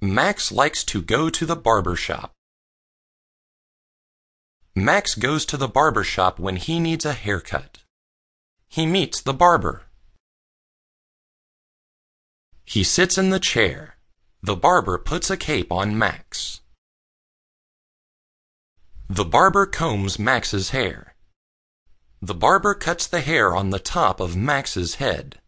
Max likes to go to the barber shop. Max goes to the barber shop when he needs a haircut. He meets the barber. He sits in the chair. The barber puts a cape on Max. The barber combs Max's hair. The barber cuts the hair on the top of Max's head.